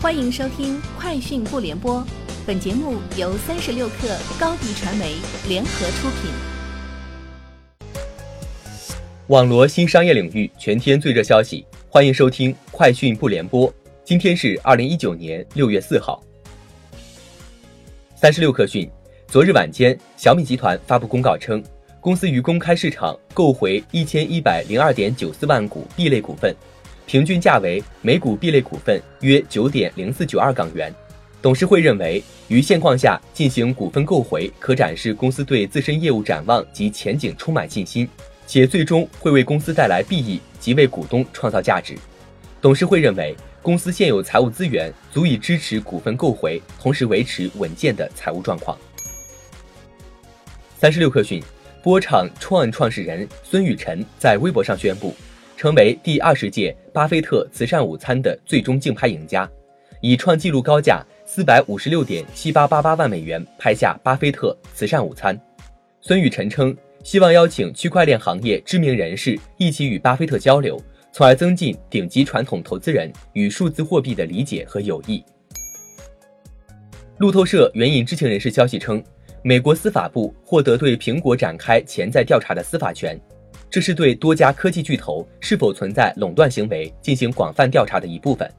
欢迎收听《快讯不联播》，本节目由三十六克高低传媒联合出品。网罗新商业领域全天最热消息，欢迎收听《快讯不联播》。今天是二零一九年六月四号。三十六克讯，昨日晚间，小米集团发布公告称，公司于公开市场购回一千一百零二点九四万股 B 类股份。平均价为每股 B 类股份约九点零四九二港元。董事会认为，于现况下进行股份购回，可展示公司对自身业务展望及前景充满信心，且最终会为公司带来裨益及为股东创造价值。董事会认为，公司现有财务资源足以支持股份购回，同时维持稳健的财务状况。三十六氪讯，波场创创始人孙雨晨在微博上宣布。成为第二十届巴菲特慈善午餐的最终竞拍赢家，以创纪录高价四百五十六点七八八八万美元拍下巴菲特慈善午餐。孙雨晨称，希望邀请区块链行业知名人士一起与巴菲特交流，从而增进顶级传统投资人与数字货币的理解和友谊。路透社援引知情人士消息称，美国司法部获得对苹果展开潜在调查的司法权。这是对多家科技巨头是否存在垄断行为进行广泛调查的一部分。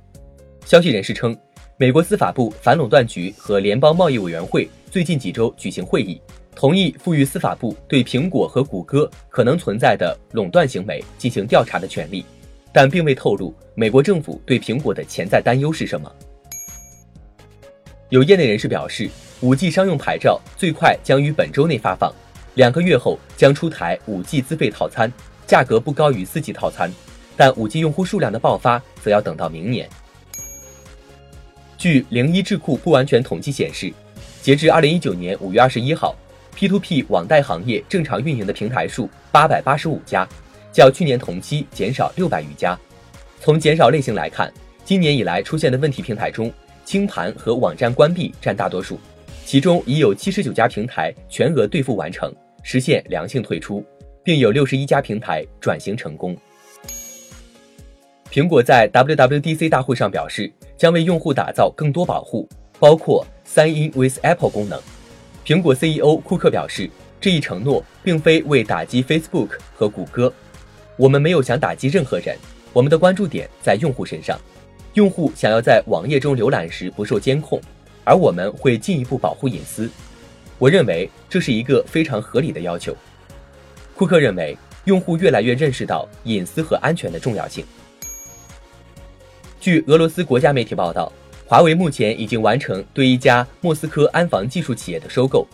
消息人士称，美国司法部反垄断局和联邦贸易委员会最近几周举行会议，同意赋予司法部对苹果和谷歌可能存在的垄断行为进行调查的权利，但并未透露美国政府对苹果的潜在担忧是什么。有业内人士表示，5G 商用牌照最快将于本周内发放。两个月后将出台 5G 资费套餐，价格不高于 4G 套餐，但 5G 用户数量的爆发则要等到明年。据零一智库不完全统计显示，截至2019年5月21号，P2P 网贷行业正常运营的平台数885家，较去年同期减少600余家。从减少类型来看，今年以来出现的问题平台中，清盘和网站关闭占大多数，其中已有79家平台全额兑付完成。实现良性退出，并有六十一家平台转型成功。苹果在 WWDC 大会上表示，将为用户打造更多保护，包括 Sign in with Apple 功能。苹果 CEO 库克表示，这一承诺并非为打击 Facebook 和谷歌，我们没有想打击任何人，我们的关注点在用户身上。用户想要在网页中浏览时不受监控，而我们会进一步保护隐私。我认为这是一个非常合理的要求。库克认为，用户越来越认识到隐私和安全的重要性。据俄罗斯国家媒体报道，华为目前已经完成对一家莫斯科安防技术企业的收购，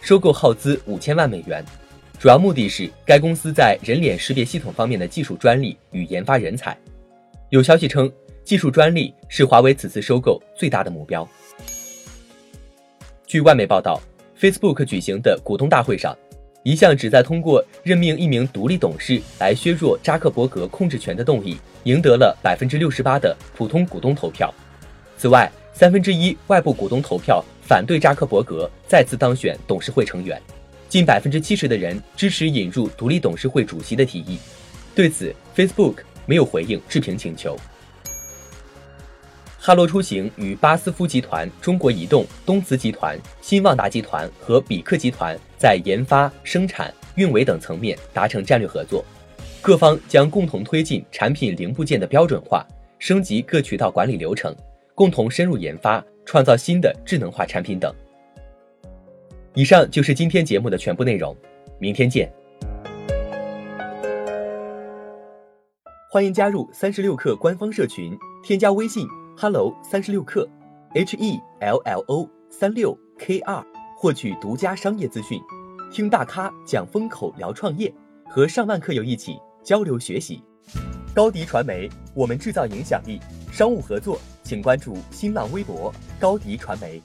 收购耗资五千万美元，主要目的是该公司在人脸识别系统方面的技术专利与研发人才。有消息称，技术专利是华为此次收购最大的目标。据外媒报道。Facebook 举行的股东大会上，一项旨在通过任命一名独立董事来削弱扎克伯格控制权的动议，赢得了百分之六十八的普通股东投票。此外，三分之一外部股东投票反对扎克伯格再次当选董事会成员，近百分之七十的人支持引入独立董事会主席的提议。对此，Facebook 没有回应置评请求。哈罗出行与巴斯夫集团、中国移动、东磁集团、新旺达集团和比克集团在研发、生产、运维等层面达成战略合作，各方将共同推进产品零部件的标准化，升级各渠道管理流程，共同深入研发，创造新的智能化产品等。以上就是今天节目的全部内容，明天见。欢迎加入三十六氪官方社群，添加微信。Hello 三十六课，H E L L O 三六 K 二，获取独家商业资讯，听大咖讲风口，聊创业，和上万课友一起交流学习。高迪传媒，我们制造影响力。商务合作，请关注新浪微博高迪传媒。